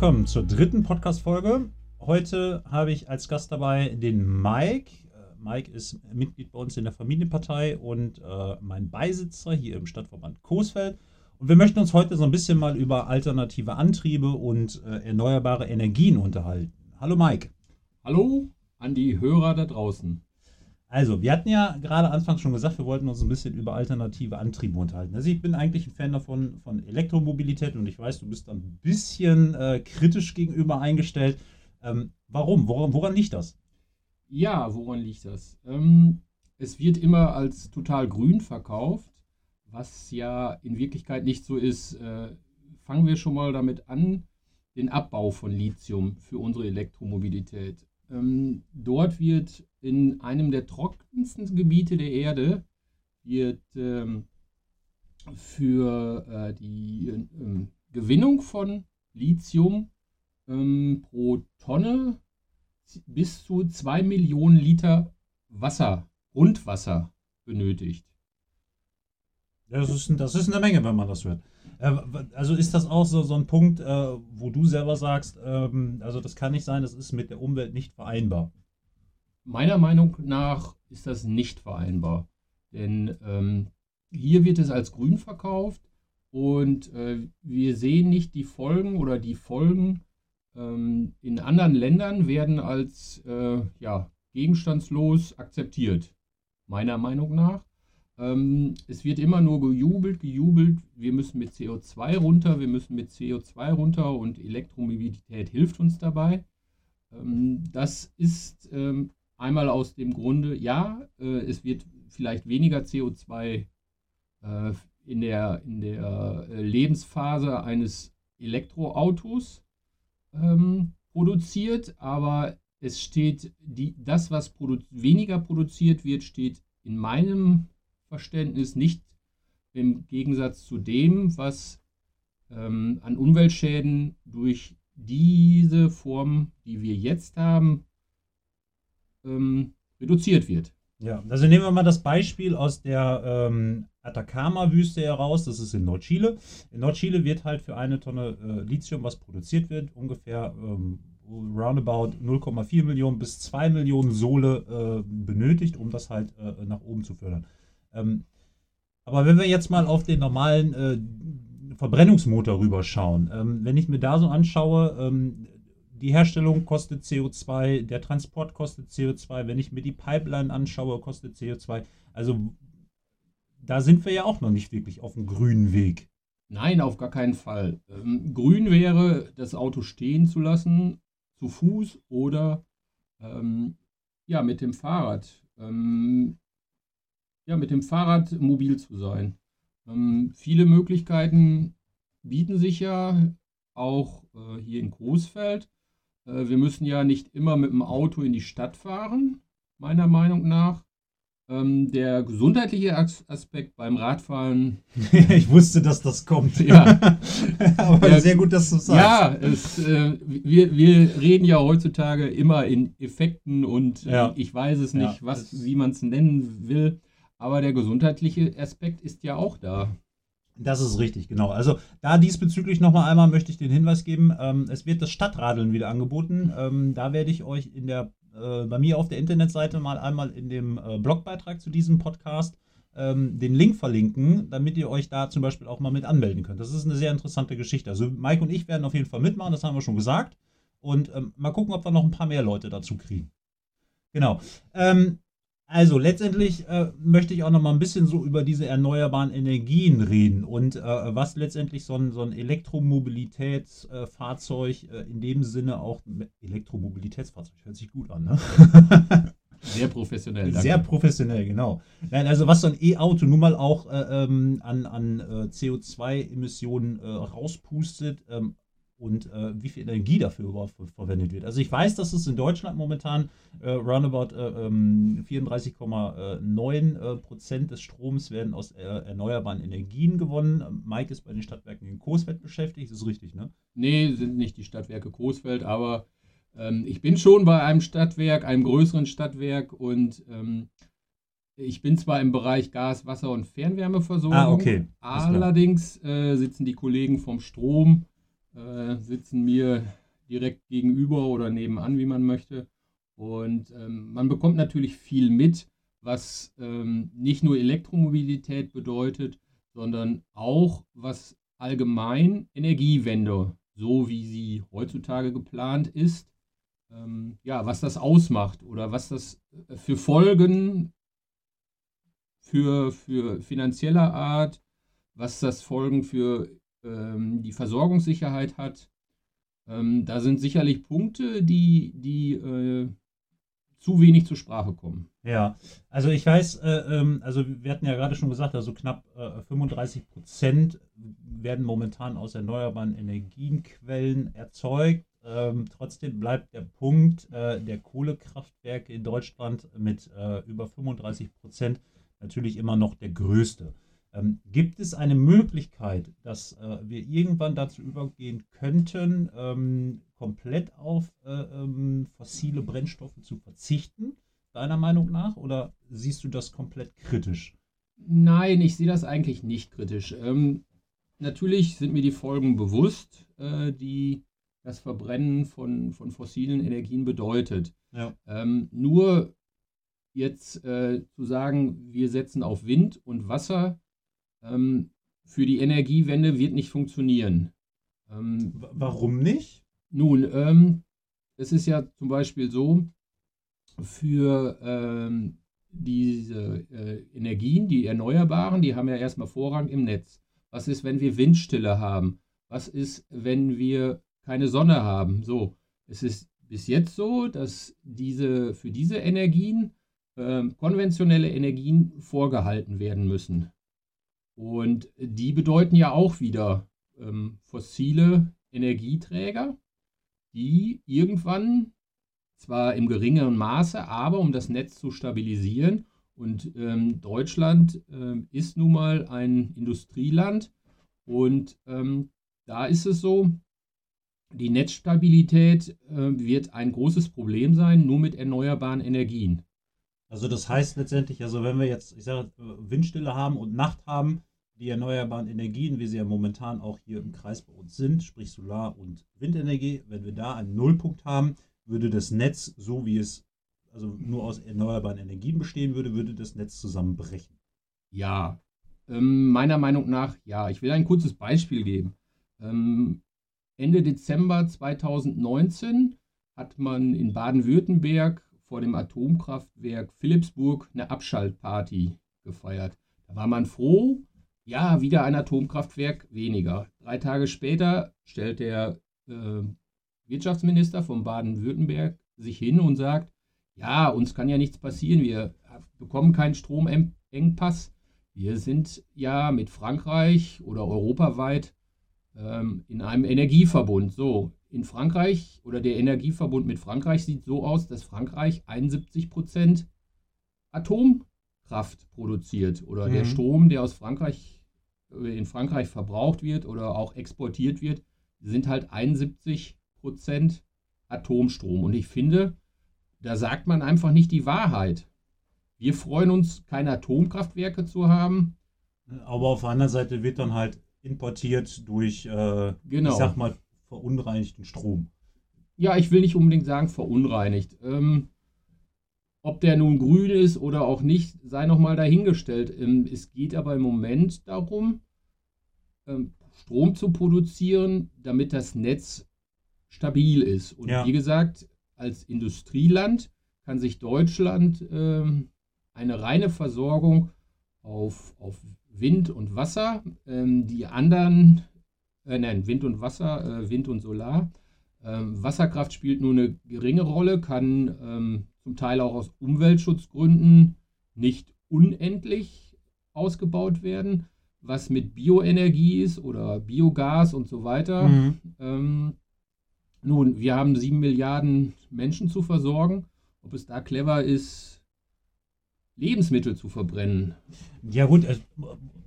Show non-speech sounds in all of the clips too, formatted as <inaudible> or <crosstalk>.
willkommen zur dritten Podcast-Folge. Heute habe ich als Gast dabei den Mike. Äh, Mike ist Mitglied bei uns in der Familienpartei und äh, mein Beisitzer hier im Stadtverband Coesfeld. Und wir möchten uns heute so ein bisschen mal über alternative Antriebe und äh, erneuerbare Energien unterhalten. Hallo Mike. Hallo an die Hörer da draußen. Also, wir hatten ja gerade anfangs schon gesagt, wir wollten uns ein bisschen über alternative Antriebe unterhalten. Also, ich bin eigentlich ein Fan davon von Elektromobilität und ich weiß, du bist ein bisschen äh, kritisch gegenüber eingestellt. Ähm, warum? Woran, woran, liegt das? Ja, woran liegt das? Ähm, es wird immer als total grün verkauft, was ja in Wirklichkeit nicht so ist. Äh, fangen wir schon mal damit an, den Abbau von Lithium für unsere Elektromobilität. Ähm, dort wird in einem der trockensten Gebiete der Erde wird ähm, für äh, die ähm, Gewinnung von Lithium ähm, pro Tonne bis zu 2 Millionen Liter Wasser, Grundwasser benötigt. Das ist, das ist eine Menge, wenn man das hört. Äh, also ist das auch so, so ein Punkt, äh, wo du selber sagst, ähm, also das kann nicht sein, das ist mit der Umwelt nicht vereinbar. Meiner Meinung nach ist das nicht vereinbar. Denn ähm, hier wird es als grün verkauft und äh, wir sehen nicht die Folgen oder die Folgen ähm, in anderen Ländern werden als äh, ja, gegenstandslos akzeptiert. Meiner Meinung nach. Ähm, es wird immer nur gejubelt, gejubelt, wir müssen mit CO2 runter, wir müssen mit CO2 runter und Elektromobilität hilft uns dabei. Ähm, das ist ähm, einmal aus dem Grunde, ja, äh, es wird vielleicht weniger CO2 äh, in der, in der äh, Lebensphase eines Elektroautos ähm, produziert, aber es steht, die, das, was produ weniger produziert wird, steht in meinem Verständnis nicht im Gegensatz zu dem, was ähm, an Umweltschäden durch diese Form, die wir jetzt haben, ähm, reduziert wird. Ja, also nehmen wir mal das Beispiel aus der ähm, Atacama-Wüste heraus, das ist in Nordchile. In Nordchile wird halt für eine Tonne äh, Lithium, was produziert wird, ungefähr ähm, roundabout 0,4 Millionen bis 2 Millionen Sohle äh, benötigt, um das halt äh, nach oben zu fördern. Ähm, aber wenn wir jetzt mal auf den normalen äh, Verbrennungsmotor rüberschauen, ähm, wenn ich mir da so anschaue, ähm, die Herstellung kostet CO2, der Transport kostet CO2, wenn ich mir die Pipeline anschaue, kostet CO2. Also da sind wir ja auch noch nicht wirklich auf dem grünen Weg. Nein, auf gar keinen Fall. Ähm, grün wäre, das Auto stehen zu lassen, zu Fuß oder ähm, ja, mit dem Fahrrad. Ja, mit dem Fahrrad mobil zu sein. Ähm, viele Möglichkeiten bieten sich ja auch äh, hier in Großfeld. Äh, wir müssen ja nicht immer mit dem Auto in die Stadt fahren, meiner Meinung nach. Ähm, der gesundheitliche Aspekt beim Radfahren. <laughs> ich wusste, dass das kommt. Ja. <laughs> Aber ja, sehr gut, dass du es sagst. Ja, es, äh, wir, wir reden ja heutzutage immer in Effekten und ja. ich weiß es nicht, ja, was, wie man es nennen will. Aber der gesundheitliche Aspekt ist ja auch da. Das ist richtig, genau. Also da diesbezüglich nochmal einmal möchte ich den Hinweis geben, ähm, es wird das Stadtradeln wieder angeboten. Ähm, da werde ich euch in der, äh, bei mir auf der Internetseite mal einmal in dem äh, Blogbeitrag zu diesem Podcast ähm, den Link verlinken, damit ihr euch da zum Beispiel auch mal mit anmelden könnt. Das ist eine sehr interessante Geschichte. Also Mike und ich werden auf jeden Fall mitmachen, das haben wir schon gesagt. Und ähm, mal gucken, ob wir noch ein paar mehr Leute dazu kriegen. Genau. Ähm, also letztendlich äh, möchte ich auch noch mal ein bisschen so über diese erneuerbaren Energien reden und äh, was letztendlich so ein, so ein Elektromobilitätsfahrzeug äh, in dem Sinne auch Elektromobilitätsfahrzeug hört sich gut an, ne? <laughs> Sehr professionell. Danke. Sehr professionell, genau. Nein, also was so ein E-Auto nun mal auch äh, ähm, an, an äh, CO2-Emissionen äh, rauspustet, ähm, und äh, wie viel Energie dafür überhaupt verwendet wird. Also ich weiß, dass es in Deutschland momentan äh, roundabout äh, 34,9 ähm, äh, Prozent des Stroms werden aus äh, erneuerbaren Energien gewonnen. Mike ist bei den Stadtwerken in Coesfeld beschäftigt, das ist richtig, ne? Nee, sind nicht die Stadtwerke Coesfeld, aber ähm, ich bin schon bei einem Stadtwerk, einem größeren Stadtwerk und ähm, ich bin zwar im Bereich Gas, Wasser und Fernwärmeversorgung, ah, okay. allerdings äh, sitzen die Kollegen vom Strom äh, sitzen mir direkt gegenüber oder nebenan, wie man möchte. Und ähm, man bekommt natürlich viel mit, was ähm, nicht nur Elektromobilität bedeutet, sondern auch, was allgemein Energiewende, so wie sie heutzutage geplant ist, ähm, ja, was das ausmacht oder was das äh, für Folgen für, für finanzieller Art, was das Folgen für ähm, die Versorgungssicherheit hat. Ähm, da sind sicherlich Punkte, die, die äh, zu wenig zur Sprache kommen. Ja, also ich weiß, äh, ähm, also wir hatten ja gerade schon gesagt, also knapp äh, 35 Prozent werden momentan aus erneuerbaren Energienquellen erzeugt. Ähm, trotzdem bleibt der Punkt äh, der Kohlekraftwerke in Deutschland mit äh, über 35 Prozent natürlich immer noch der größte. Ähm, gibt es eine Möglichkeit, dass äh, wir irgendwann dazu übergehen könnten, ähm, komplett auf äh, ähm, fossile Brennstoffe zu verzichten, deiner Meinung nach? Oder siehst du das komplett kritisch? Nein, ich sehe das eigentlich nicht kritisch. Ähm, natürlich sind mir die Folgen bewusst, äh, die das Verbrennen von, von fossilen Energien bedeutet. Ja. Ähm, nur jetzt äh, zu sagen, wir setzen auf Wind und Wasser ähm, für die Energiewende wird nicht funktionieren. Ähm, Warum nicht? Nun, ähm, es ist ja zum Beispiel so, für ähm, diese äh, Energien, die Erneuerbaren, die haben ja erstmal Vorrang im Netz. Was ist, wenn wir Windstille haben? Was ist, wenn wir keine Sonne haben? So, es ist bis jetzt so, dass diese, für diese Energien äh, konventionelle Energien vorgehalten werden müssen. Und die bedeuten ja auch wieder ähm, fossile Energieträger, die irgendwann zwar im geringeren Maße, aber um das Netz zu stabilisieren. Und ähm, Deutschland äh, ist nun mal ein Industrieland und ähm, da ist es so, die Netzstabilität äh, wird ein großes Problem sein, nur mit erneuerbaren Energien. Also das heißt letztendlich, also wenn wir jetzt, ich sage, Windstille haben und Nacht haben, die erneuerbaren Energien, wie sie ja momentan auch hier im Kreis bei uns sind, sprich Solar- und Windenergie, wenn wir da einen Nullpunkt haben, würde das Netz, so wie es also nur aus erneuerbaren Energien bestehen würde, würde das Netz zusammenbrechen. Ja, ähm, meiner Meinung nach ja. Ich will ein kurzes Beispiel geben. Ähm, Ende Dezember 2019 hat man in Baden-Württemberg vor dem Atomkraftwerk Philipsburg eine Abschaltparty gefeiert. Da war man froh, ja, wieder ein Atomkraftwerk weniger. Drei Tage später stellt der äh, Wirtschaftsminister von Baden-Württemberg sich hin und sagt, ja, uns kann ja nichts passieren, wir bekommen keinen Stromengpass. Wir sind ja mit Frankreich oder europaweit ähm, in einem Energieverbund. So, in Frankreich oder der Energieverbund mit Frankreich sieht so aus, dass Frankreich 71 Prozent Atomkraft produziert oder mhm. der Strom, der aus Frankreich in Frankreich verbraucht wird oder auch exportiert wird, sind halt 71 Prozent Atomstrom. Und ich finde, da sagt man einfach nicht die Wahrheit. Wir freuen uns, keine Atomkraftwerke zu haben. Aber auf der anderen Seite wird dann halt importiert durch, äh, genau. ich sag mal, verunreinigten Strom. Ja, ich will nicht unbedingt sagen verunreinigt. Ähm, ob der nun grün ist oder auch nicht, sei nochmal dahingestellt. Ähm, es geht aber im Moment darum, ähm, Strom zu produzieren, damit das Netz stabil ist. Und ja. wie gesagt, als Industrieland kann sich Deutschland ähm, eine reine Versorgung auf, auf Wind und Wasser, die anderen, äh, nein, Wind und Wasser, äh, Wind und Solar, Wasserkraft spielt nur eine geringe Rolle, kann zum Teil auch aus Umweltschutzgründen nicht unendlich ausgebaut werden, was mit Bioenergie ist oder Biogas und so weiter. Mhm. Ähm, nun, wir haben sieben Milliarden Menschen zu versorgen. Ob es da clever ist, Lebensmittel zu verbrennen. Ja gut,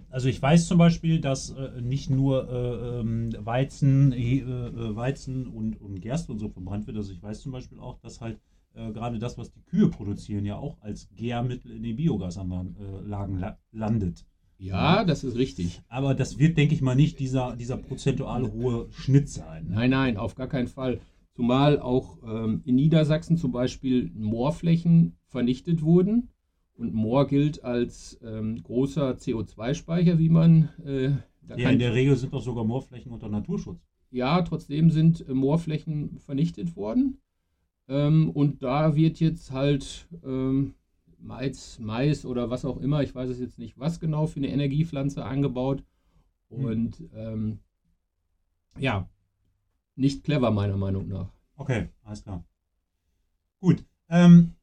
also ich weiß zum Beispiel, dass äh, nicht nur äh, ähm, Weizen, äh, Weizen und, und Gerste und so verbrannt wird. Also ich weiß zum Beispiel auch, dass halt äh, gerade das, was die Kühe produzieren, ja auch als Gärmittel in den Biogasanlagen äh, landet. Ja, das ist richtig. Aber das wird, denke ich mal, nicht dieser, dieser prozentuale hohe Schnitt sein. Nein, nein, auf gar keinen Fall. Zumal auch ähm, in Niedersachsen zum Beispiel Moorflächen vernichtet wurden. Und Moor gilt als ähm, großer CO2-Speicher, wie man. Äh, ja, in der Regel sind doch sogar Moorflächen unter Naturschutz. Ja, trotzdem sind äh, Moorflächen vernichtet worden. Ähm, und da wird jetzt halt ähm, Mais, Mais oder was auch immer, ich weiß es jetzt nicht, was genau für eine Energiepflanze angebaut. Hm. Und hm. ähm, ja, nicht clever meiner Meinung nach. Okay, alles klar. Gut. Ähm,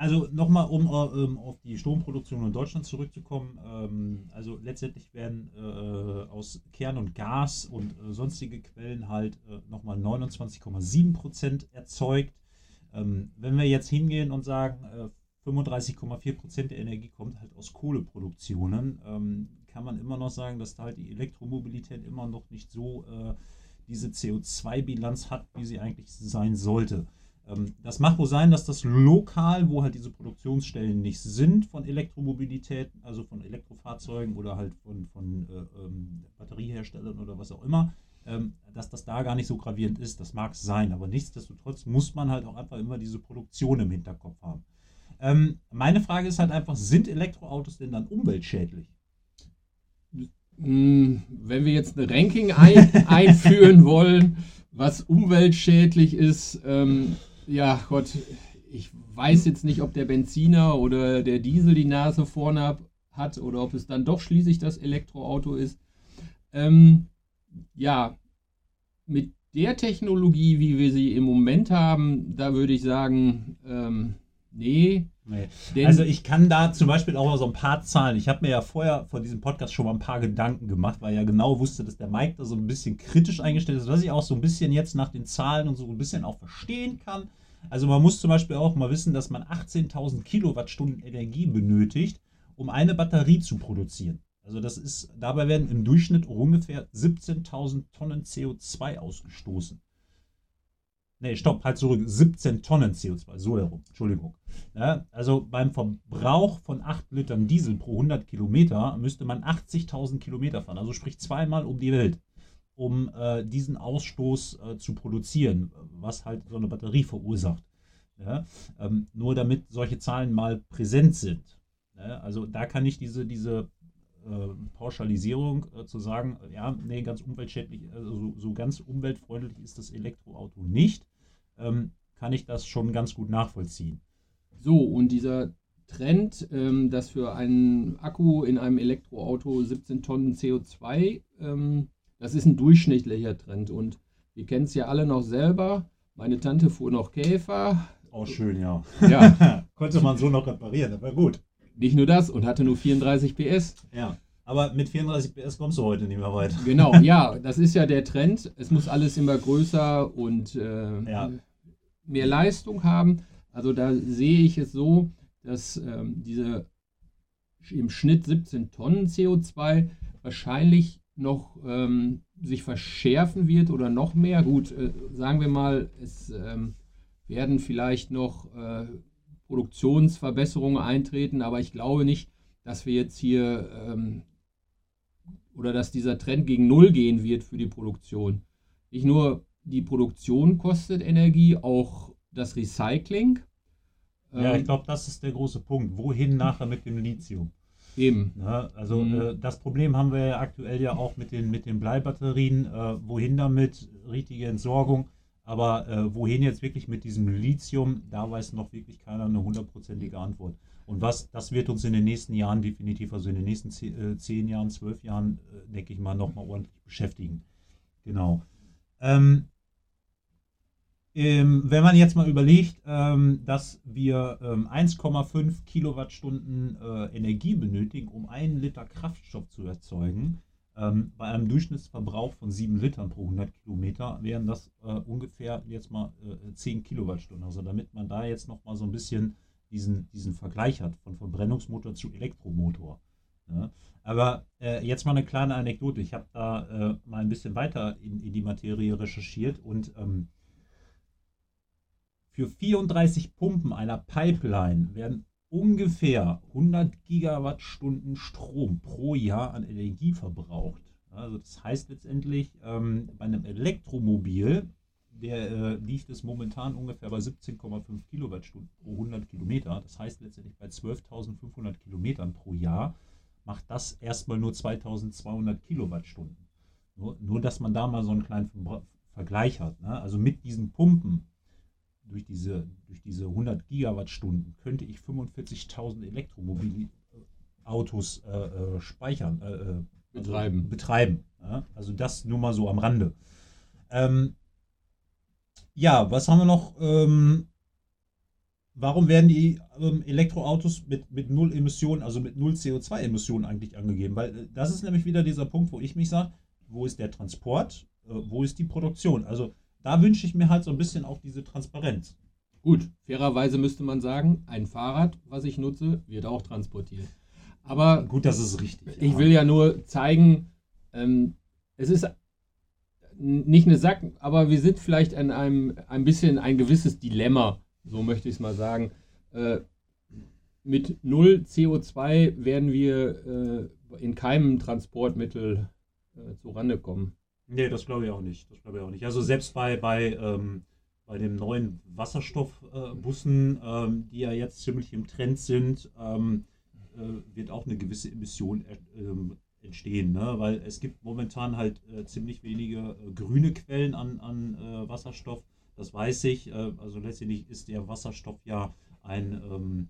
also nochmal, um äh, auf die Stromproduktion in Deutschland zurückzukommen. Ähm, also letztendlich werden äh, aus Kern und Gas und äh, sonstige Quellen halt äh, nochmal 29,7 Prozent erzeugt. Ähm, wenn wir jetzt hingehen und sagen, 35,4 äh, Prozent der Energie kommt halt aus Kohleproduktionen, ähm, kann man immer noch sagen, dass da halt die Elektromobilität immer noch nicht so äh, diese CO2-Bilanz hat, wie sie eigentlich sein sollte. Ähm, das mag wohl sein, dass das lokal, wo halt diese Produktionsstellen nicht sind von Elektromobilität, also von Elektrofahrzeugen oder halt von, von äh, ähm, Batterieherstellern oder was auch immer, dass das da gar nicht so gravierend ist. Das mag sein, aber nichtsdestotrotz muss man halt auch einfach immer diese Produktion im Hinterkopf haben. Ähm, meine Frage ist halt einfach, sind Elektroautos denn dann umweltschädlich? Hm, wenn wir jetzt ein Ranking ein, <laughs> einführen wollen, was umweltschädlich ist, ähm, ja Gott, ich weiß jetzt nicht, ob der Benziner oder der Diesel die Nase vorne hat oder ob es dann doch schließlich das Elektroauto ist. Ähm, ja, mit der Technologie, wie wir sie im Moment haben, da würde ich sagen, ähm, nee. nee. Also ich kann da zum Beispiel auch mal so ein paar Zahlen. Ich habe mir ja vorher vor diesem Podcast schon mal ein paar Gedanken gemacht, weil ich ja genau wusste, dass der Mike da so ein bisschen kritisch eingestellt ist, was ich auch so ein bisschen jetzt nach den Zahlen und so ein bisschen auch verstehen kann. Also man muss zum Beispiel auch mal wissen, dass man 18.000 Kilowattstunden Energie benötigt, um eine Batterie zu produzieren. Also das ist, dabei werden im Durchschnitt ungefähr 17.000 Tonnen CO2 ausgestoßen. Nee, stopp, halt zurück. 17 Tonnen CO2, so herum, Entschuldigung. Ja, also beim Verbrauch von 8 Litern Diesel pro 100 Kilometer müsste man 80.000 Kilometer fahren, also sprich zweimal um die Welt, um äh, diesen Ausstoß äh, zu produzieren, was halt so eine Batterie verursacht. Ja, ähm, nur damit solche Zahlen mal präsent sind. Ja, also da kann ich diese, diese Pauschalisierung äh, zu sagen, ja, nee, ganz umweltschädlich, also so, so ganz umweltfreundlich ist das Elektroauto nicht, ähm, kann ich das schon ganz gut nachvollziehen. So, und dieser Trend, ähm, dass für einen Akku in einem Elektroauto 17 Tonnen CO2, ähm, das ist ein durchschnittlicher Trend. Und wir kennen es ja alle noch selber. Meine Tante fuhr noch Käfer. Auch schön, ja. ja. <laughs> Konnte man so noch reparieren, aber gut. Nicht nur das und hatte nur 34 PS. Ja. Aber mit 34 PS kommst du heute nicht mehr weit. Genau, ja, das ist ja der Trend. Es muss alles immer größer und äh, ja. mehr Leistung haben. Also da sehe ich es so, dass ähm, diese im Schnitt 17 Tonnen CO2 wahrscheinlich noch ähm, sich verschärfen wird oder noch mehr. Gut, äh, sagen wir mal, es ähm, werden vielleicht noch äh, Produktionsverbesserungen eintreten, aber ich glaube nicht, dass wir jetzt hier ähm, oder dass dieser Trend gegen Null gehen wird für die Produktion. Nicht nur die Produktion kostet Energie, auch das Recycling. Ja, ich ähm, glaube, das ist der große Punkt. Wohin nachher mit dem Lithium? Eben. Ja, also mhm. äh, das Problem haben wir ja aktuell ja auch mit den, mit den Bleibatterien. Äh, wohin damit? Richtige Entsorgung. Aber äh, wohin jetzt wirklich mit diesem Lithium, da weiß noch wirklich keiner eine hundertprozentige Antwort. Und was, das wird uns in den nächsten Jahren definitiv, also in den nächsten zehn, äh, zehn Jahren, zwölf Jahren, äh, denke ich mal, nochmal ordentlich beschäftigen. Genau. Ähm, ähm, wenn man jetzt mal überlegt, ähm, dass wir 1,5 ähm, Kilowattstunden äh, Energie benötigen, um einen Liter Kraftstoff zu erzeugen, ähm, bei einem Durchschnittsverbrauch von 7 Litern pro 100 Kilometer wären das äh, ungefähr jetzt mal äh, 10 Kilowattstunden. Also damit man da jetzt noch mal so ein bisschen diesen, diesen Vergleich hat von Verbrennungsmotor zu Elektromotor. Ja. Aber äh, jetzt mal eine kleine Anekdote. Ich habe da äh, mal ein bisschen weiter in, in die Materie recherchiert und ähm, für 34 Pumpen einer Pipeline werden ungefähr 100 Gigawattstunden Strom pro Jahr an Energie verbraucht. Also das heißt letztendlich, ähm, bei einem Elektromobil, der äh, liegt es momentan ungefähr bei 17,5 Kilowattstunden pro 100 Kilometer. Das heißt letztendlich bei 12.500 Kilometern pro Jahr macht das erstmal nur 2.200 Kilowattstunden. Nur, nur, dass man da mal so einen kleinen Vergleich hat. Ne? Also mit diesen Pumpen durch diese, durch diese 100 Gigawattstunden könnte ich 45.000 Elektromobilautos äh, äh, speichern, äh, äh also betreiben. betreiben ja? Also das nur mal so am Rande. Ähm, ja, was haben wir noch? Ähm, warum werden die ähm, Elektroautos mit, mit null Emissionen, also mit null CO2-Emissionen eigentlich angegeben? Weil äh, das ist nämlich wieder dieser Punkt, wo ich mich sage, wo ist der Transport, äh, wo ist die Produktion? Also da wünsche ich mir halt so ein bisschen auch diese Transparenz. Gut, fairerweise müsste man sagen, ein Fahrrad, was ich nutze, wird auch transportiert. Aber gut, das ist richtig. Ich ja. will ja nur zeigen, ähm, es ist nicht eine Sack, aber wir sind vielleicht an einem ein bisschen ein gewisses Dilemma, so möchte ich es mal sagen. Äh, mit null CO2 werden wir äh, in keinem Transportmittel äh, zurande kommen. Nee, das glaube ich auch nicht. Das glaube ich auch nicht. Also selbst bei, bei, ähm, bei den neuen Wasserstoffbussen, äh, ähm, die ja jetzt ziemlich im Trend sind, ähm, äh, wird auch eine gewisse Emission ähm, entstehen, ne? weil es gibt momentan halt äh, ziemlich wenige äh, grüne Quellen an, an äh, Wasserstoff. Das weiß ich. also letztendlich ist der Wasserstoff ja ein ähm,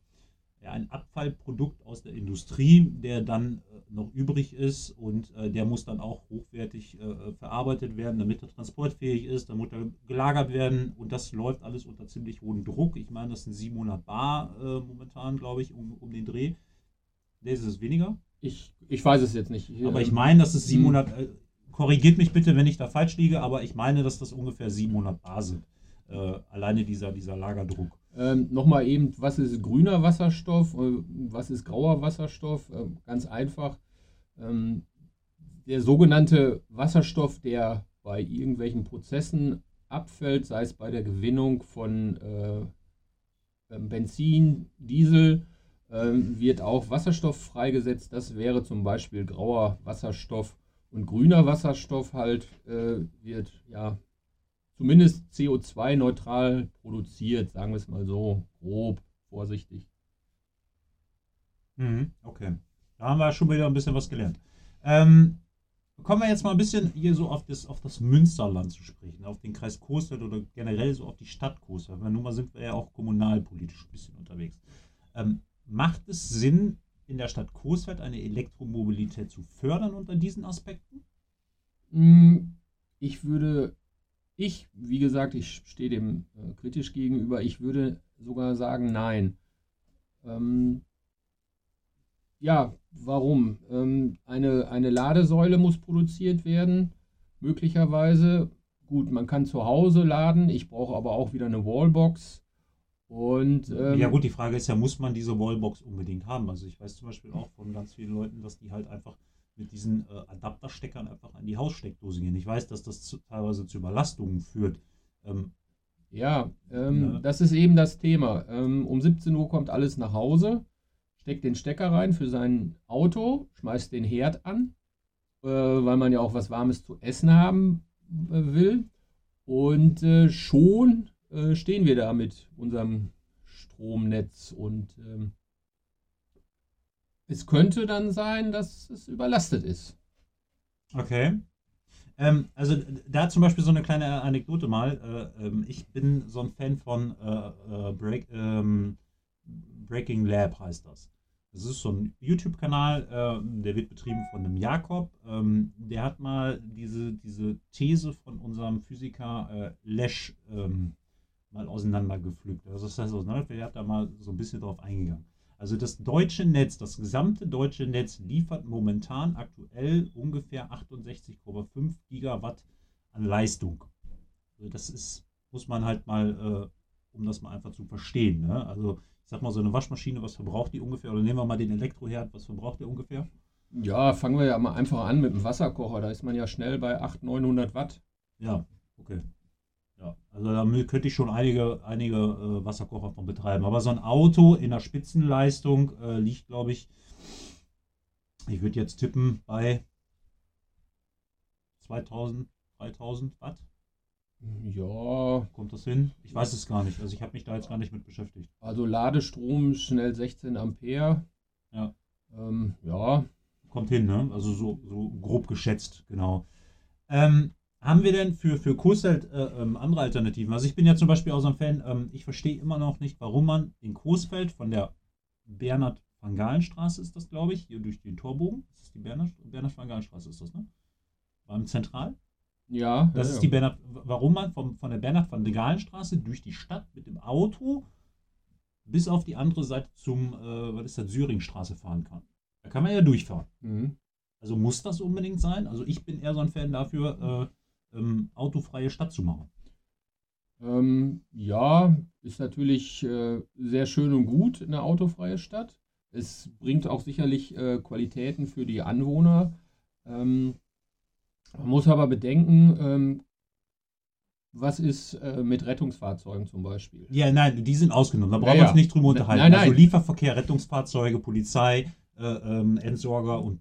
ja, ein Abfallprodukt aus der Industrie, der dann äh, noch übrig ist und äh, der muss dann auch hochwertig äh, verarbeitet werden, damit er transportfähig ist, dann muss er gelagert werden und das läuft alles unter ziemlich hohem Druck. Ich meine, das sind 700 Bar äh, momentan, glaube ich, um, um den Dreh. Der ist es weniger? Ich, ich weiß es jetzt nicht. Aber ich meine, dass es 700, hm. äh, korrigiert mich bitte, wenn ich da falsch liege, aber ich meine, dass das ungefähr 700 Bar sind. Äh, alleine dieser, dieser Lagerdruck. Ähm, Nochmal eben, was ist grüner Wasserstoff, äh, was ist grauer Wasserstoff? Äh, ganz einfach. Ähm, der sogenannte Wasserstoff, der bei irgendwelchen Prozessen abfällt, sei es bei der Gewinnung von äh, ähm, Benzin, Diesel, ähm, wird auch Wasserstoff freigesetzt. Das wäre zum Beispiel grauer Wasserstoff und grüner Wasserstoff halt äh, wird ja zumindest CO2-neutral produziert, sagen wir es mal so, grob, vorsichtig. Mhm, okay. Da haben wir schon wieder ein bisschen was gelernt. Ähm, kommen wir jetzt mal ein bisschen hier so auf das, auf das Münsterland zu sprechen, auf den Kreis Coesfeld oder generell so auf die Stadt Coesfeld. Weil nun mal sind wir ja auch kommunalpolitisch ein bisschen unterwegs. Ähm, macht es Sinn, in der Stadt Coesfeld eine Elektromobilität zu fördern unter diesen Aspekten? Hm, ich würde ich, wie gesagt, ich stehe dem äh, kritisch gegenüber. Ich würde sogar sagen, nein. Ähm, ja, warum? Ähm, eine, eine Ladesäule muss produziert werden, möglicherweise. Gut, man kann zu Hause laden. Ich brauche aber auch wieder eine Wallbox. Und, ähm, ja gut, die Frage ist ja, muss man diese Wallbox unbedingt haben? Also ich weiß zum Beispiel auch von ganz vielen Leuten, dass die halt einfach mit diesen äh, Adaptersteckern einfach an die Haussteckdose gehen. Ich weiß, dass das zu, teilweise zu Überlastungen führt. Ähm, ja, ähm, ne? das ist eben das Thema. Ähm, um 17 Uhr kommt alles nach Hause, steckt den Stecker rein für sein Auto, schmeißt den Herd an, äh, weil man ja auch was Warmes zu essen haben äh, will. Und äh, schon äh, stehen wir da mit unserem Stromnetz und ähm, es könnte dann sein, dass es überlastet ist. Okay. Ähm, also da zum Beispiel so eine kleine Anekdote mal. Äh, ähm, ich bin so ein Fan von äh, äh, Break, ähm, Breaking Lab heißt das. Das ist so ein YouTube-Kanal, äh, der wird betrieben von einem Jakob. Ähm, der hat mal diese, diese These von unserem Physiker äh, Lesch ähm, mal auseinandergepflückt. Also das heißt, er hat da mal so ein bisschen drauf eingegangen. Also das deutsche Netz, das gesamte deutsche Netz liefert momentan aktuell ungefähr 68,5 Gigawatt an Leistung. Also das ist, muss man halt mal, äh, um das mal einfach zu verstehen. Ne? Also ich sag mal, so eine Waschmaschine, was verbraucht die ungefähr? Oder nehmen wir mal den Elektroherd, was verbraucht der ungefähr? Ja, fangen wir ja mal einfach an mit dem Wasserkocher. Da ist man ja schnell bei 800, 900 Watt. Ja, okay. Ja, also da könnte ich schon einige, einige äh, Wasserkocher von betreiben. Aber so ein Auto in der Spitzenleistung äh, liegt, glaube ich, ich würde jetzt tippen bei 2000, 3000 Watt. Ja. Kommt das hin? Ich weiß es gar nicht. Also ich habe mich da jetzt gar nicht mit beschäftigt. Also Ladestrom schnell 16 Ampere. Ja. Ähm, ja. Kommt hin, ne? Also so, so grob geschätzt, genau. Ähm, haben wir denn für, für Coesfeld äh, ähm, andere Alternativen? Also ich bin ja zum Beispiel auch so ein Fan, ähm, ich verstehe immer noch nicht, warum man in Coesfeld von der Bernhard van Galen Straße ist das, glaube ich, hier durch den Torbogen. Das ist die Bernhard, Bernhard van Galen Straße, ist das, ne? Beim Zentral? Ja. Das ja, ist ja. die Bernhard, warum man vom, von der Bernhard van Galen Straße durch die Stadt mit dem Auto bis auf die andere Seite zum, äh, was ist das, Syringstraße fahren kann. Da kann man ja durchfahren. Mhm. Also muss das unbedingt sein? Also ich bin eher so ein Fan dafür, äh, ähm, autofreie Stadt zu machen. Ähm, ja, ist natürlich äh, sehr schön und gut, eine autofreie Stadt. Es bringt auch sicherlich äh, Qualitäten für die Anwohner. Ähm, man muss aber bedenken, ähm, was ist äh, mit Rettungsfahrzeugen zum Beispiel? Ja, nein, die sind ausgenommen. Da brauchen Ja, wir uns nicht drüber unterhalten. Nein, nein. Also Lieferverkehr, Rettungsfahrzeuge, Polizei, äh, ähm, Entsorger und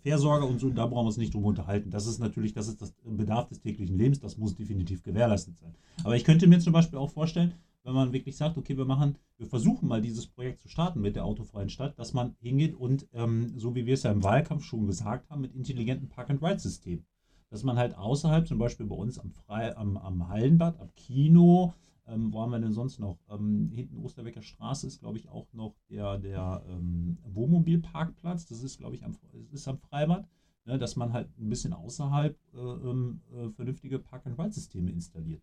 Versorger und so, da brauchen wir uns nicht drüber unterhalten. Das ist natürlich, das ist das Bedarf des täglichen Lebens, das muss definitiv gewährleistet sein. Aber ich könnte mir zum Beispiel auch vorstellen, wenn man wirklich sagt, okay, wir machen, wir versuchen mal dieses Projekt zu starten mit der autofreien Stadt, dass man hingeht und, ähm, so wie wir es ja im Wahlkampf schon gesagt haben, mit intelligenten Park-and-Ride-Systemen. Dass man halt außerhalb, zum Beispiel bei uns am, Frei, am, am Hallenbad, am Kino, ähm, wo haben wir denn sonst noch? Ähm, hinten Osterbecker Straße ist, glaube ich, auch noch der, der ähm, Wohnmobilparkplatz. Das ist, glaube ich, am, ist am Freibad. Ne, dass man halt ein bisschen außerhalb äh, ähm, äh, vernünftige Park-and-Ride-Systeme installiert.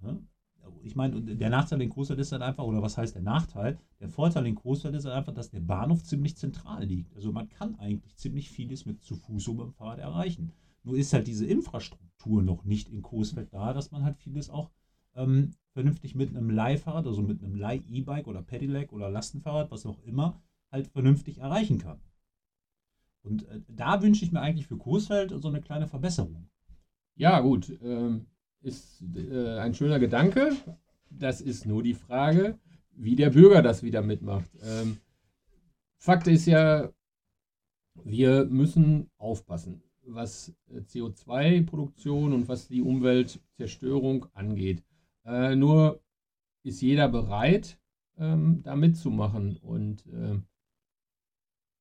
Ne? Ich meine, und der Nachteil in Coesfeld ist halt einfach, oder was heißt der Nachteil? Der Vorteil in Coesfeld ist halt einfach, dass der Bahnhof ziemlich zentral liegt. Also man kann eigentlich ziemlich vieles mit zu Fuß oder mit dem Fahrrad erreichen. Nur ist halt diese Infrastruktur noch nicht in Coesfeld da, dass man halt vieles auch ähm, vernünftig mit einem Leihfahrrad, also mit einem Leih-E-Bike oder Pedelec oder Lastenfahrrad, was auch immer, halt vernünftig erreichen kann. Und äh, da wünsche ich mir eigentlich für Coesfeld so eine kleine Verbesserung. Ja, gut. Ähm, ist äh, ein schöner Gedanke. Das ist nur die Frage, wie der Bürger das wieder mitmacht. Ähm, Fakt ist ja, wir müssen aufpassen, was äh, CO2-Produktion und was die Umweltzerstörung angeht. Äh, nur ist jeder bereit, ähm, da mitzumachen. Und äh,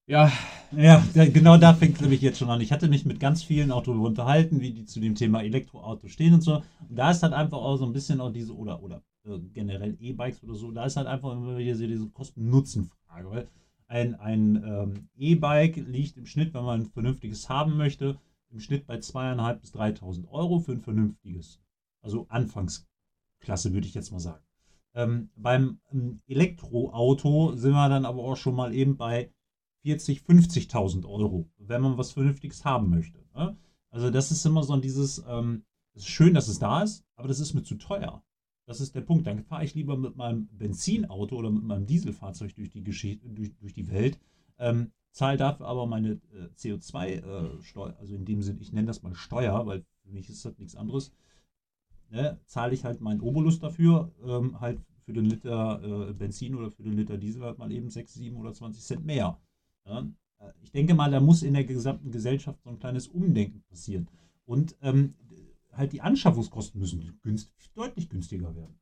ja, Ja, genau da fängt es nämlich jetzt schon an. Ich hatte mich mit ganz vielen auch darüber unterhalten, wie die zu dem Thema Elektroauto stehen und so. Und da ist halt einfach auch so ein bisschen auch diese, oder, oder äh, generell E-Bikes oder so, da ist halt einfach immer wieder diese Kosten-Nutzen-Frage. Weil ein, ein ähm, E-Bike liegt im Schnitt, wenn man ein vernünftiges haben möchte, im Schnitt bei 2.500 bis 3.000 Euro für ein vernünftiges. Also Anfangsklasse, würde ich jetzt mal sagen. Ähm, beim ähm, Elektroauto sind wir dann aber auch schon mal eben bei 40, 50.000 Euro, wenn man was Vernünftiges haben möchte. Ne? Also das ist immer so dieses, ähm, es ist schön, dass es da ist, aber das ist mir zu teuer. Das ist der Punkt. Dann fahre ich lieber mit meinem Benzinauto oder mit meinem Dieselfahrzeug durch die, Gesche durch, durch die Welt, ähm, zahle dafür aber meine äh, CO2-Steuer, also in dem Sinne, ich nenne das mal Steuer, weil für mich ist das nichts anderes, ne, zahle ich halt meinen Obolus dafür, ähm, halt für den Liter äh, Benzin oder für den Liter Diesel halt mal eben 6, 7 oder 20 Cent mehr. Ja, äh, ich denke mal, da muss in der gesamten Gesellschaft so ein kleines Umdenken passieren. Und ähm, halt die Anschaffungskosten müssen günst, deutlich günstiger werden.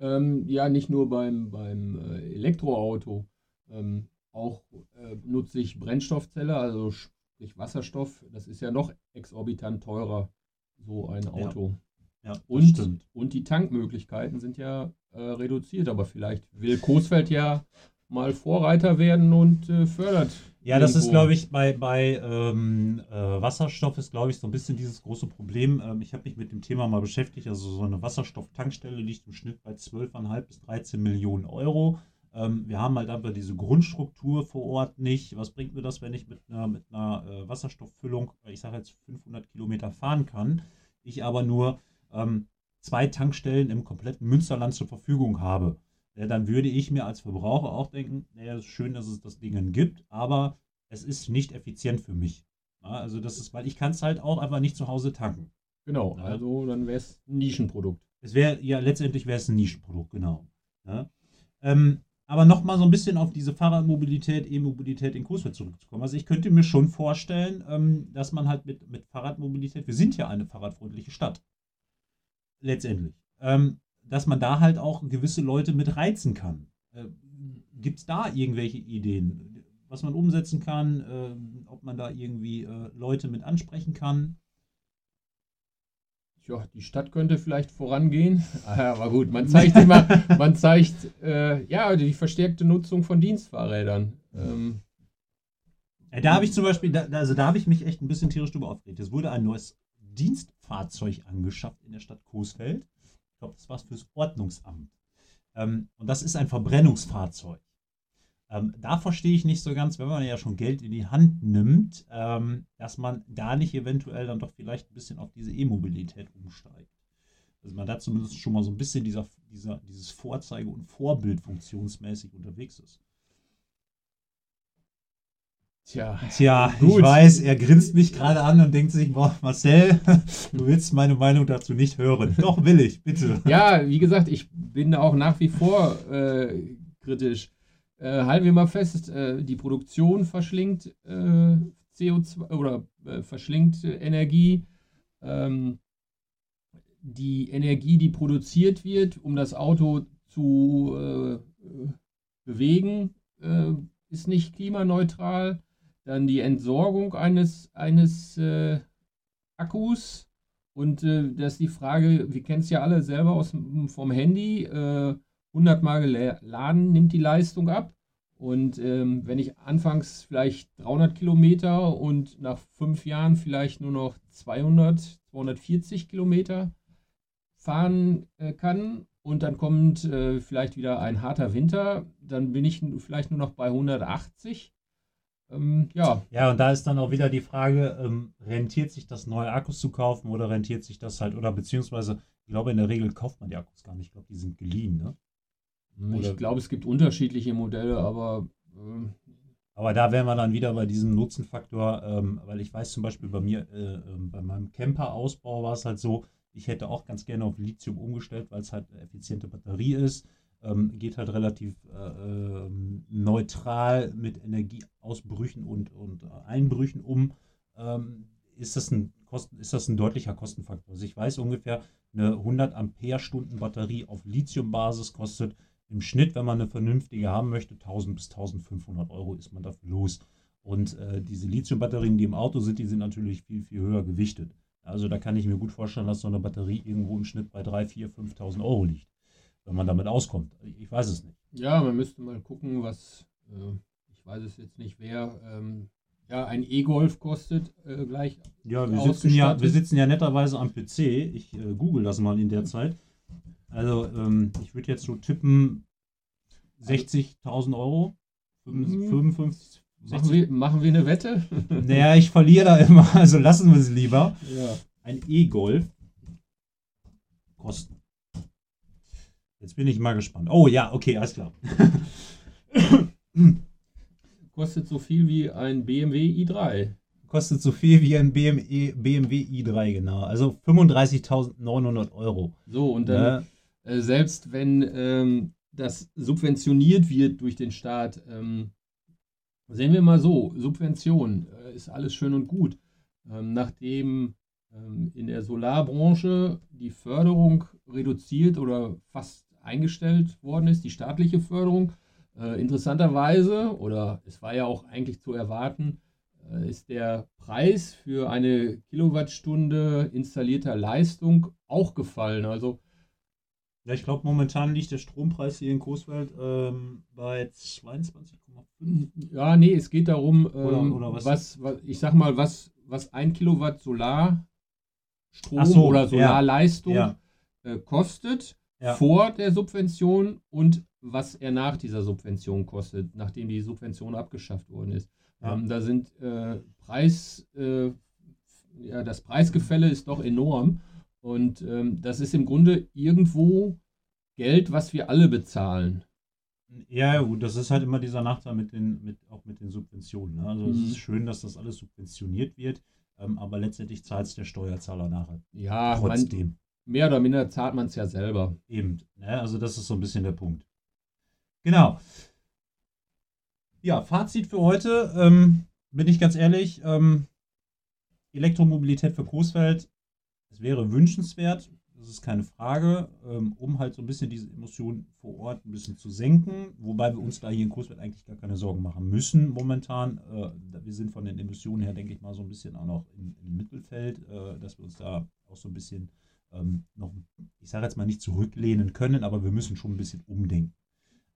Ähm, ja, nicht nur beim, beim äh, Elektroauto. Ähm, auch äh, nutze ich Brennstoffzelle, also sprich Wasserstoff. Das ist ja noch exorbitant teurer, so ein Auto. Ja, das Und, stimmt. und die Tankmöglichkeiten sind ja äh, reduziert, aber vielleicht will Coesfeld ja mal Vorreiter werden und äh, fördert. Ja, das ist, glaube ich, bei, bei ähm, äh, Wasserstoff ist, glaube ich, so ein bisschen dieses große Problem. Ähm, ich habe mich mit dem Thema mal beschäftigt. Also so eine Wasserstofftankstelle liegt im Schnitt bei 12,5 bis 13 Millionen Euro. Ähm, wir haben halt einfach diese Grundstruktur vor Ort nicht. Was bringt mir das, wenn ich mit einer, mit einer äh, Wasserstofffüllung, äh, ich sage jetzt 500 Kilometer fahren kann, ich aber nur ähm, zwei Tankstellen im kompletten Münsterland zur Verfügung habe? ja, dann würde ich mir als Verbraucher auch denken, naja, es ist schön, dass es das Ding gibt, aber es ist nicht effizient für mich. Ja, also das ist, weil ich kann es halt auch einfach nicht zu Hause tanken. Genau, ja. also dann wäre es ein Nischenprodukt. Es wäre, ja, letztendlich wäre es ein Nischenprodukt, genau. Ja. Ähm, aber nochmal so ein bisschen auf diese Fahrradmobilität, E-Mobilität in Coesfeld zurückzukommen. Also ich könnte mir schon vorstellen, ähm, dass man halt mit, mit Fahrradmobilität, wir sind ja eine fahrradfreundliche Stadt, letztendlich, ähm, dass man da halt auch gewisse Leute mit reizen kann. Äh, Gibt es da irgendwelche Ideen, was man umsetzen kann, äh, ob man da irgendwie äh, Leute mit ansprechen kann? ja, die Stadt könnte vielleicht vorangehen. <laughs> Ah, aber gut, man zeigt immer, <laughs> man zeigt äh, ja die verstärkte Nutzung von Dienstfahrrädern. Ähm, da habe ich zum Beispiel, da, also da habe ich mich echt ein bisschen tierisch drüber aufgeregt. Es wurde ein neues Dienstfahrzeug angeschafft in der Stadt Coesfeld. Ich glaube, das war es fürs Ordnungsamt. Ähm, und das ist ein Verbrennungsfahrzeug. Ähm, da verstehe ich nicht so ganz, wenn man ja schon Geld in die Hand nimmt, ähm, dass man da nicht eventuell dann doch vielleicht ein bisschen auf diese E-Mobilität umsteigt. Dass man da zumindest schon mal so ein bisschen dieser, dieser, dieses Vorzeige- und Vorbild funktionsmäßig unterwegs ist. Tja, Tja gut. ich weiß, er grinst mich gerade an und denkt sich, boah, Marcel, <laughs> du willst meine Meinung dazu nicht hören. Doch, will ich, bitte. Ja, wie gesagt, ich bin auch nach wie vor äh, kritisch äh, halten wir mal fest, äh, die Produktion verschlingt äh, CO2 oder äh, verschlingt Energie. Ähm, die Energie, die produziert wird, um das Auto zu äh, bewegen, äh, ist nicht klimaneutral. Dann die Entsorgung eines, eines Akkus. Und das ist die Frage, wir kennen es ja alle selber aus, vom Handy 100 Mal geladen nimmt die Leistung ab. Und ähm, wenn ich anfangs vielleicht 300 Kilometer und nach fünf Jahren vielleicht nur noch 200, 240 Kilometer fahren äh, kann und dann kommt äh, vielleicht wieder ein harter Winter, dann bin ich vielleicht nur noch bei 180. Ähm, ja. Ja, und da ist dann auch wieder die Frage, ähm, rentiert sich das neue Akkus zu kaufen oder rentiert sich das halt, oder beziehungsweise, ich glaube, in der Regel kauft man die Akkus gar nicht. Ich glaube, die sind geliehen, ne? Ich glaube, es gibt unterschiedliche Modelle, aber. Äh, aber da wären wir dann wieder bei diesem Nutzenfaktor, ähm, weil ich weiß zum Beispiel bei mir, äh, äh, bei meinem Camper-Ausbau war es halt so, ich hätte auch ganz gerne auf Lithium umgestellt, weil es halt eine effiziente Batterie ist. Ähm, geht halt relativ äh, ähm, neutral mit Energieausbrüchen und, und Einbrüchen um. Ähm, ist, das ein Kosten, ist das ein deutlicher Kostenfaktor? Also ich weiß ungefähr, eine 100 Ampere-Stunden Batterie auf Lithium-Basis kostet im Schnitt, wenn man eine vernünftige haben möchte, 1000 bis 1500 Euro ist man dafür los. Und äh, diese Lithium-Batterien, die im Auto sind, die sind natürlich viel, viel höher gewichtet. Also da kann ich mir gut vorstellen, dass so eine Batterie irgendwo im Schnitt bei 3, 4, 5.000 Euro liegt, wenn man damit auskommt. Ich weiß es nicht. Ja, man müsste mal gucken, was, äh, ich weiß es jetzt nicht, wer ähm, ja, ein E-Golf kostet äh, gleich. Ja wir, sitzen ja, wir sitzen ja netterweise am PC. Ich äh, google das mal in der Zeit. Also, ähm, ich würde jetzt so tippen 60.000 Euro. 55, mhm. machen wir, machen wir eine Wette? <laughs> <laughs> naja, ich verliere da immer, <laughs> also lassen wir es lieber. Ja. Ein E-Golf. Kosten. Jetzt bin ich mal gespannt. Oh ja, okay, alles klar. <laughs> Kostet so viel wie ein BMW i3 kostet so viel wie ein BMW, BMW i3, genau. Also 35.900 Euro. So, und dann, ja. äh, selbst wenn ähm, das subventioniert wird durch den Staat, ähm, sehen wir mal so, Subvention äh, ist alles schön und gut. Ähm, nachdem ähm, in der Solarbranche die Förderung reduziert oder fast eingestellt worden ist, die staatliche Förderung, äh, interessanterweise, oder es war ja auch eigentlich zu erwarten, äh, ist der Preis für eine Kilowattstunde installierter Leistung auch gefallen. Also ja, ich glaube, momentan liegt der Strompreis hier in Coesfeld ähm, bei 22,5. Ja, nee, es geht darum, ähm, oder, oder was? was? Was, ich sag mal, was, was ein Kilowatt Solarstrom so, oder Solarleistung ja, ja. Äh, kostet ja. vor der Subvention und was er nach dieser Subvention kostet, nachdem die Subvention abgeschafft worden ist. Ja. Ähm, da sind äh, Preis, äh, ja, das Preisgefälle ist doch enorm. Und ähm, das ist im Grunde irgendwo Geld, was wir alle bezahlen. Ja, gut, das ist halt immer dieser Nachteil mit den, mit, auch mit den Subventionen. Ne? Also mhm. es ist schön, dass das alles subventioniert wird. ähm, aber letztendlich zahlt es der Steuerzahler nachher. Ja, man, Trotzdem. Mehr oder minder zahlt man es ja selber. Eben. Ne? Also das ist so ein bisschen der Punkt. Genau. Ja, Fazit für heute. Ähm, bin ich ganz ehrlich, ähm, Elektromobilität für Coesfeld, es wäre wünschenswert, das ist keine Frage, ähm, um halt so ein bisschen diese Emotionen vor Ort ein bisschen zu senken, wobei wir uns da hier in Coesfeld eigentlich gar keine Sorgen machen müssen momentan. Äh, wir sind von den Emissionen her, denke ich mal, so ein bisschen auch noch im, Mittelfeld, äh, dass wir uns da auch so ein bisschen ähm, noch, ich sage jetzt mal nicht zurücklehnen können, aber wir müssen schon ein bisschen umdenken.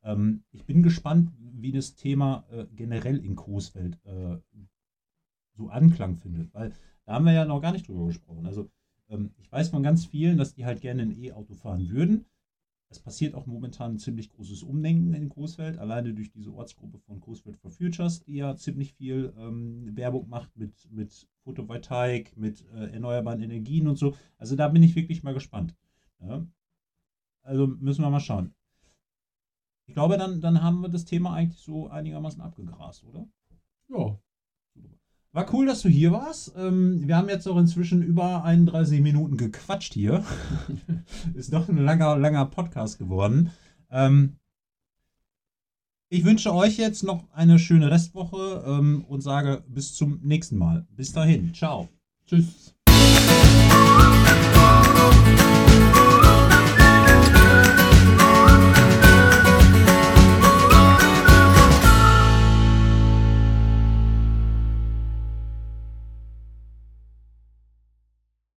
Ähm, ich bin gespannt, wie das Thema äh, generell in Coesfeld äh, so Anklang findet, weil da haben wir ja noch gar nicht drüber gesprochen. Also ähm, ich weiß von ganz vielen, dass die halt gerne ein E-Auto fahren würden. Es passiert auch momentan ein ziemlich großes Umdenken in Coesfeld, alleine durch diese Ortsgruppe von Coesfeld for Futures, die ja ziemlich viel ähm, Werbung macht mit, mit Photovoltaik, mit äh, erneuerbaren Energien und so. Also da bin ich wirklich mal gespannt. Ja? Also müssen wir mal schauen. Ich glaube, dann, dann haben wir das Thema eigentlich so einigermaßen abgegrast, oder? Ja. War cool, dass du hier warst. Ähm, wir haben jetzt auch inzwischen über 31 Minuten gequatscht hier. <laughs> Ist doch ein langer, langer Podcast geworden. Ähm, ich wünsche euch jetzt noch eine schöne Restwoche ähm, und sage bis zum nächsten Mal. Bis dahin. Ciao. Tschüss.